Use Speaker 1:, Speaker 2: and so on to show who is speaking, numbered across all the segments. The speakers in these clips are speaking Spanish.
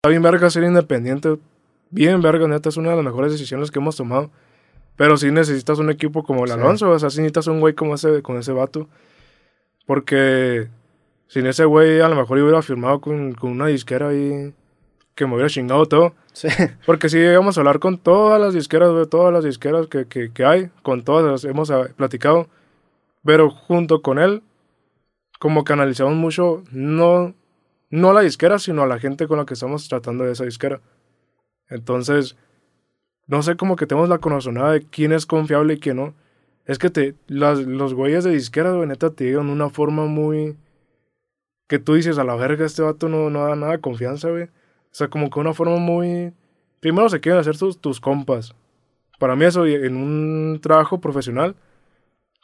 Speaker 1: Está bien verga ser independiente. Bien verga, neta, es una de las mejores decisiones que hemos tomado. Pero sí necesitas un equipo como el
Speaker 2: Sí.
Speaker 1: Alonso, o sea, sí necesitas un güey como ese, con ese vato. Porque sin ese güey a lo mejor yo hubiera firmado con, con una disquera ahí que me hubiera chingado todo.
Speaker 2: Sí.
Speaker 1: Porque sí llegamos a hablar con todas las disqueras, güey, todas las disqueras que, que, que hay, con todas las hemos platicado. Pero junto con él, como que analizamos mucho, no, no a la disquera, sino a la gente con la que estamos tratando de esa disquera. Entonces, no sé, como que tenemos la conozonada de quién es confiable y quién no. Es que te, las, los güeyes de disquera, güey, neta, te llegan de una forma muy... Que tú dices, a la verga, este vato no, no da nada confianza, güey. O sea, como que una forma muy... Primero se quieren hacer tus, tus compas. Para mí eso, en un trabajo profesional,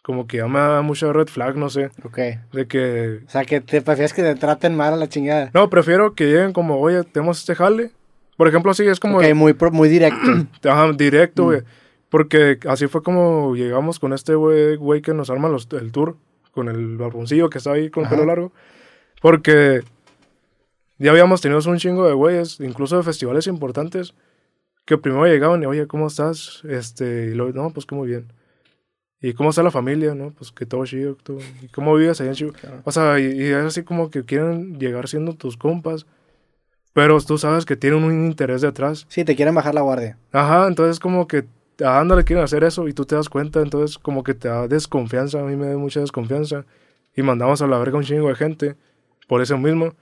Speaker 1: como que ya me da mucha red flag, no sé.
Speaker 2: Ok.
Speaker 1: De que...
Speaker 2: O sea, que te prefieres que te traten mal a la chingada.
Speaker 1: No, prefiero que lleguen como, oye, tenemos este jale. Por ejemplo, así es como...
Speaker 2: Ok, muy, muy directo.
Speaker 1: Ajá, directo,
Speaker 2: Mm.
Speaker 1: güey. Porque así fue como llegamos con este güey, güey que nos arma los, el tour, con el barboncillo que está ahí con el pelo largo. Porque ya habíamos tenido un chingo de güeyes, incluso de festivales importantes, que primero llegaban y, oye, ¿cómo estás? Este, y luego, no, pues que muy bien. ¿Y cómo está la familia? No, pues que todo chido. todo- ¿Y cómo vives allá en Chihuahua?
Speaker 2: Claro.
Speaker 1: O sea, y, y es así como que quieren llegar siendo tus compas, pero tú sabes que tienen un interés detrás.
Speaker 2: Sí, te quieren bajar la guardia.
Speaker 1: Ajá, entonces como que a Anda le quieren hacer eso y tú te das cuenta, entonces como que te da desconfianza, a mí me da mucha desconfianza y mandamos a la verga un chingo de gente por eso mismo,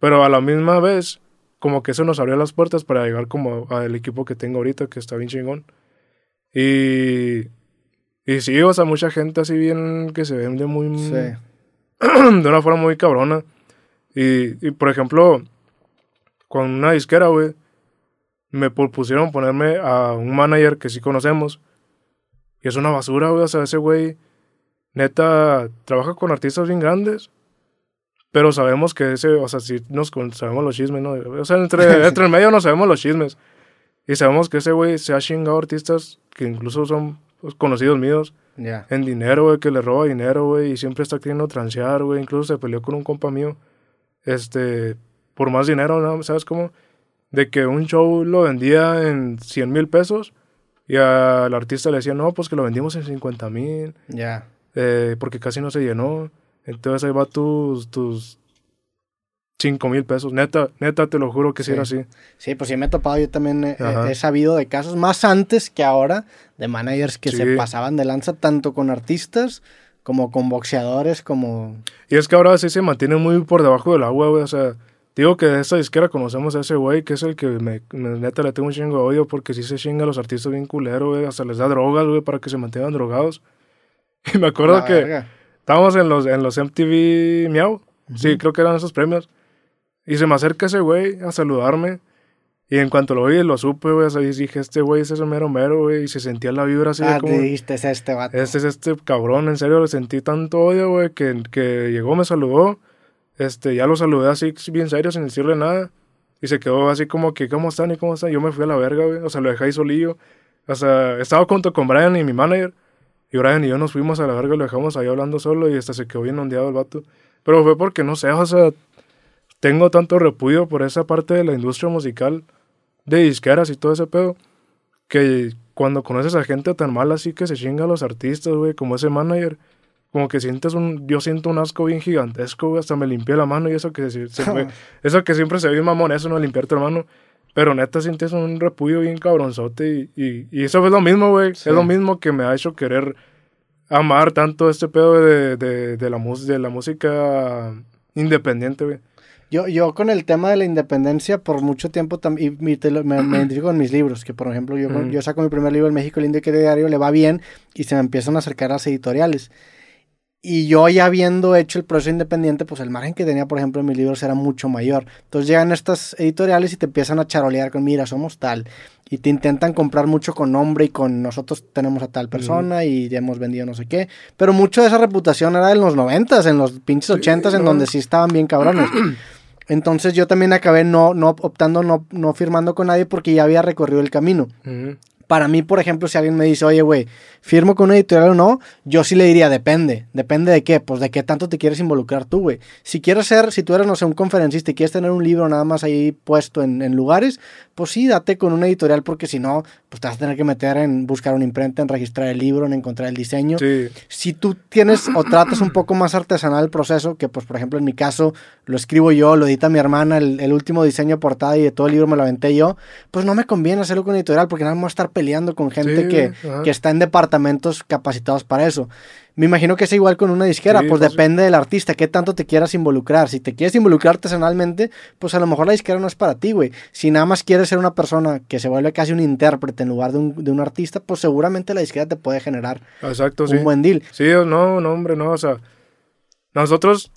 Speaker 1: pero a la misma vez como que eso nos abrió las puertas para llegar como al equipo que tengo ahorita que está bien chingón y y sí, o sea, mucha gente así bien que se vende muy
Speaker 2: Sí.
Speaker 1: de una forma muy cabrona y, y por ejemplo con una disquera, güey, me propusieron ponerme a un manager que sí conocemos. Y es una basura, güey. O sea, ese güey, neta, trabaja con artistas bien grandes. Pero sabemos que ese, o sea, sí nos sabemos los chismes, ¿no? O sea, entre, entre el medio no sabemos los chismes. Y sabemos que ese güey se ha chingado artistas que incluso son pues, conocidos míos
Speaker 2: Ya.
Speaker 1: en dinero, güey, que le roba dinero, güey, y siempre está queriendo transear, güey. Incluso se peleó con un compa mío, este, por más dinero, ¿no? ¿Sabes cómo? De que un show lo vendía en 100 mil pesos y al artista le decía, no, pues que lo vendimos en 50 mil,
Speaker 2: Ya.
Speaker 1: eh, porque casi no se llenó. Entonces ahí va tus, tus 5 mil pesos. Neta, neta, te lo juro que sí,
Speaker 2: Sí.
Speaker 1: era así.
Speaker 2: Sí, pues sí me he topado, yo también he, sabido de casos más antes que ahora de managers que se pasaban de lanza tanto con artistas como con boxeadores, como...
Speaker 1: Y es que ahora sí se mantiene muy por debajo del agua, güey. O sea, digo que de esta disquera conocemos a ese güey, que es el que me, me- neta le tengo un chingo de odio porque sí se chinga a los artistas bien culero, güey. Hasta les da drogas, güey, para que se mantengan drogados. Y me acuerdo
Speaker 2: La
Speaker 1: que
Speaker 2: verga.
Speaker 1: estábamos en los, en los MTV Miau. Sí, creo que eran esos premios. Y se me acerca ese güey a saludarme. Y en cuanto lo vi, lo supe, güey. Y dije, este güey es ese mero mero, güey. Y se sentía la vibra así de
Speaker 2: Ah,
Speaker 1: como...
Speaker 2: te es este vato.
Speaker 1: Este es este cabrón, en serio, le sentí tanto odio, güey, que, que llegó, me saludó. Este, ya lo saludé así, bien serio, sin decirle nada. Y se quedó así como que, ¿cómo están y cómo están? Yo me fui a la verga, güey. O sea, lo dejé ahí solillo. O sea, estaba junto con Brian y mi manager. Y Brian y yo nos fuimos a la verga, lo dejamos ahí hablando solo y hasta se quedó bien ondeado el vato. Pero fue porque, no sé, o sea, tengo tanto repudio por esa parte de la industria musical, de disqueras y todo ese pedo, que cuando conoces a gente tan mala así que se chinga a los artistas, güey, como ese manager, como que sientes un, yo siento un asco bien gigantesco, güey, hasta me limpié la mano y eso que se, se fue- eso que siempre se ve mamón, eso no limpiarte la mano, pero neta sientes un repudio bien cabronzote y, y, y eso es lo mismo, güey,
Speaker 2: Sí.
Speaker 1: es lo mismo que me ha hecho querer amar tanto este pedo de, de, de la, de la música independiente, güey.
Speaker 2: Yo, yo con el tema de la independencia por mucho tiempo también me, me identifico con mis libros, que por ejemplo yo, yo saco mi primer libro, El México Lindo y que diario, le va bien y se me empiezan a acercar las editoriales. Y yo ya habiendo hecho el proceso independiente, pues el margen que tenía, por ejemplo, en mis libros era mucho mayor. Entonces llegan estas editoriales y te empiezan a charolear con, mira, somos tal. Y te intentan comprar mucho con nombre y con nosotros tenemos a tal persona y ya hemos vendido no sé qué. Pero mucho de esa reputación era en los noventas, en los pinches ochentas, en
Speaker 1: no.
Speaker 2: donde sí estaban bien cabrones. Entonces yo también acabé no, no optando, no, no firmando con nadie porque ya había recorrido el camino. Para mí, por ejemplo, si alguien me dice, oye, güey, firmo con una editorial o no, yo sí le diría, depende. ¿Depende de qué? Pues de qué tanto te quieres involucrar tú, güey. Si quieres ser, si tú eres, no sé, un conferencista y quieres tener un libro nada más ahí puesto en, en lugares, pues sí, date con una editorial porque si no, pues te vas a tener que meter en buscar una imprenta, en registrar el libro, en encontrar el diseño.
Speaker 1: Sí.
Speaker 2: Si tú tienes o tratas un poco más artesanal el proceso, que pues por ejemplo en mi caso lo escribo yo, lo edita mi hermana, el, el último diseño de portada y de todo el libro me lo aventé yo, pues no me conviene hacerlo con editorial porque nada más voy a estar peleando con gente
Speaker 1: Sí,
Speaker 2: que, que está en departamentos capacitados para eso. Me imagino que es igual con una disquera,
Speaker 1: Sí,
Speaker 2: pues
Speaker 1: fácil.
Speaker 2: depende del artista, qué tanto te quieras involucrar. Si te quieres involucrar artesanalmente, pues a lo mejor la disquera no es para ti, güey. Si nada más quieres ser una persona que se vuelve casi un intérprete en lugar de un, de un artista, pues seguramente la disquera te puede generar
Speaker 1: Exacto, sí.
Speaker 2: un buen deal.
Speaker 1: Sí, no, no, hombre, no, o sea, nosotros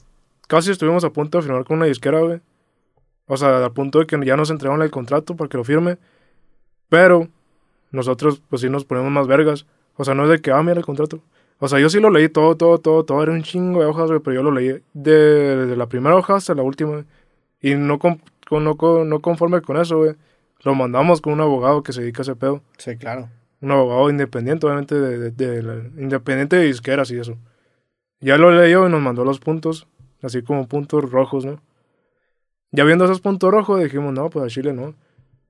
Speaker 1: casi estuvimos a punto de firmar con una disquera, güey. O sea, al punto de que ya nos entregaron el contrato para que lo firme. Pero nosotros, pues sí nos ponemos más vergas. O sea, no es de que, ah, mira el contrato. O sea, yo sí lo leí todo, todo, todo, todo. Era un chingo de hojas, güey, pero yo lo leí de, desde la primera hoja hasta la última. Y no, con- con- no, con- no conforme con eso, güey. Lo mandamos con un abogado que se dedica a ese pedo
Speaker 2: Sí, claro.
Speaker 1: un abogado independiente, obviamente, de, de- de la- independiente de disqueras y eso. Ya lo leyó y nos mandó los puntos, así como puntos rojos, ¿no? Ya viendo esos puntos rojos dijimos, no, pues a Chile no.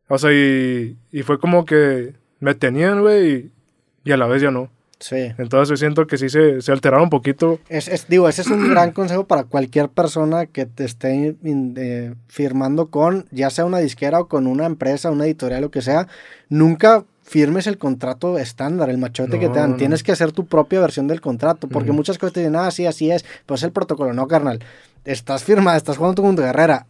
Speaker 1: O sea, y, y fue como que me tenían, güey, y, y a la vez ya no.
Speaker 2: Sí.
Speaker 1: Entonces yo siento que sí se, se alteraron un poquito.
Speaker 2: Es, es- digo, ese es un gran consejo para cualquier persona que te esté eh, firmando con, ya sea una disquera o con una empresa, una editorial, lo que sea. Nunca firmes el contrato estándar, el machote que te dan.
Speaker 1: no.
Speaker 2: Tienes que hacer tu propia versión del contrato, porque muchas cosas te dicen, ah, sí, así es, pues es el protocolo. No, carnal. Estás firmado, estás jugando tu carrera.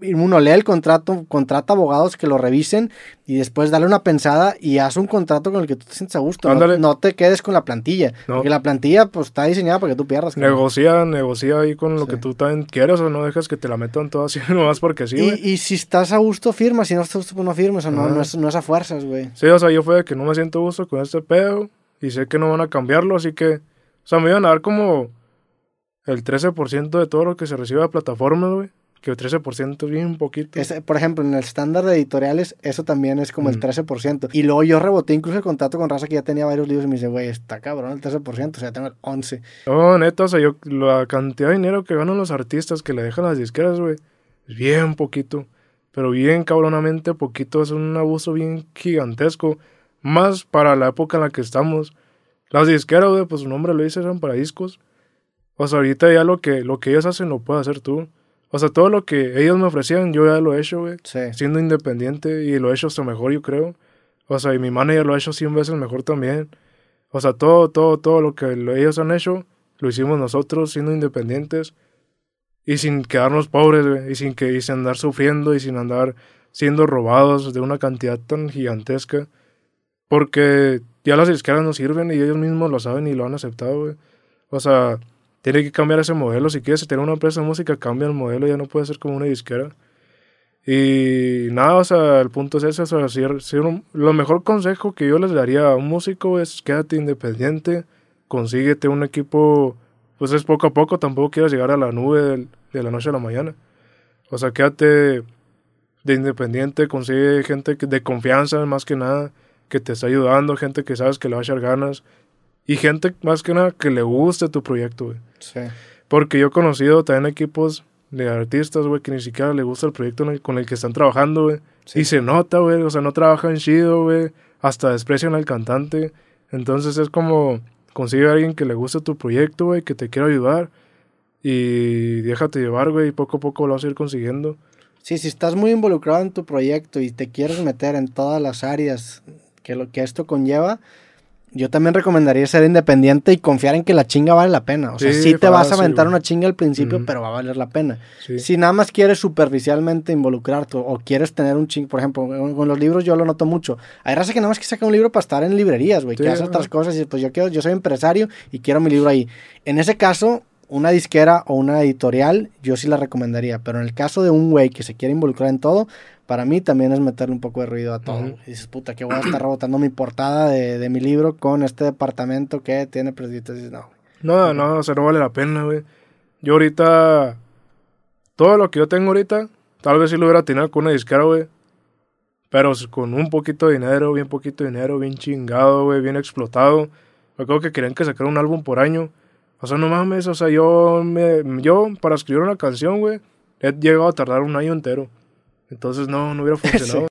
Speaker 2: Uno lee el contrato, contrata abogados que lo revisen y después dale una pensada y haz un contrato con el que tú te sientes a gusto. No, te quedes con la plantilla.
Speaker 1: No.
Speaker 2: Porque la plantilla pues está diseñada para que tú pierdas.
Speaker 1: Negocia, negocia ahí con lo
Speaker 2: Sí.
Speaker 1: que tú también quieres o no dejas que te la metan todo así nomás porque sí,
Speaker 2: y, y si estás a gusto, firma. Si no estás a gusto, pues no firmes. O no, no, es, no es a fuerzas, güey.
Speaker 1: Sí, o sea, yo fue de que no me siento a gusto con este pedo y sé que no van a cambiarlo, así que, o sea, me iban a dar como el 13% de todo lo que se recibe de plataformas, güey. Que el 13% es bien poquito.
Speaker 2: Por ejemplo, en el estándar de editoriales, eso también es como el
Speaker 1: Mm.
Speaker 2: 13%. Y luego yo reboté incluso el contrato con Raza que ya tenía varios libros y me dice, güey, está cabrón el 13%, o sea, tengo el 11%.
Speaker 1: No, neta, o sea, yo, la cantidad de dinero que ganan los artistas que le dejan las disqueras, güey, es bien poquito. Pero bien cabronamente poquito, es un abuso bien gigantesco. Más para la época en la que estamos. Las disqueras, güey, pues su nombre lo dice, eran para discos. O sea, ahorita ya lo que, lo que ellos hacen lo puedes hacer tú. O sea, todo lo que ellos me ofrecían, yo ya lo he hecho, güey.
Speaker 2: Sí.
Speaker 1: Siendo independiente y lo he hecho hasta mejor, yo creo. O sea, y mi manager lo ha hecho 100 veces mejor también. O sea, todo, todo, todo lo que lo- ellos han hecho, lo hicimos nosotros siendo independientes y sin quedarnos pobres, güey, y sin que y sin andar sufriendo y sin andar siendo robados de una cantidad tan gigantesca. Porque ya las disqueras no sirven y ellos mismos lo saben y lo han aceptado, güey. O sea, tiene que cambiar ese modelo. Si quieres tener una empresa de música, cambia el modelo, ya no puede ser como una disquera. Y nada, o sea, el punto es ese, o sea, un- lo mejor consejo que yo les daría a un músico es quédate independiente, consíguete un equipo, pues es poco a poco, tampoco quieras llegar a la nube de la noche a la mañana. O sea, quédate de independiente, consigue gente de confianza más que nada, que te está ayudando, gente que sabes que le va a echar ganas y gente más que nada que le guste tu proyecto, güey.
Speaker 2: Sí.
Speaker 1: Porque yo he conocido también equipos de artistas, güey, que ni siquiera le gusta el proyecto el- con el que están trabajando, güey.
Speaker 2: Sí.
Speaker 1: Y se nota, güey, o sea, no trabajan chido, güey. Hasta desprecian al cantante. Entonces es como consigue a alguien que le guste tu proyecto, güey, que te quiera ayudar. Y déjate llevar, güey, y poco a poco lo vas a ir consiguiendo.
Speaker 2: Sí, si estás muy involucrado en tu proyecto y te quieres meter en todas las áreas que lo que esto conlleva, yo también recomendaría ser independiente y confiar en que la chinga vale la pena. O sea, sí,
Speaker 1: Sí,
Speaker 2: te vas a aventar una chinga al principio, pero va a valer la pena.
Speaker 1: Sí.
Speaker 2: Si nada más quieres superficialmente involucrarte o quieres tener un ching, por ejemplo, con los libros yo lo noto mucho. Hay raza que nada más que saca un libro para estar en librerías, güey, que hace otras cosas y pues yo quiero, yo soy empresario y quiero mi libro ahí. En ese caso, una disquera o una editorial, yo sí la recomendaría, pero en el caso de un güey que se quiere involucrar en todo, para mí también es meterle un poco de ruido a todo. Y dices, puta, que voy a estar rebotando mi portada de, de mi libro con este departamento que tiene presidente. Dices, no, güey.
Speaker 1: No, no, o sea, no vale la pena, güey. Yo ahorita, todo lo que yo tengo ahorita, tal vez si lo hubiera tenido con una disquera, güey. Pero con un poquito de dinero, bien poquito de dinero, bien chingado, güey, bien explotado. Me acuerdo que querían que sacara un álbum por año. O sea, no mames, o sea, yo, me, yo para escribir una canción, güey, he llegado a tardar un año entero. Entonces no, no hubiera funcionado.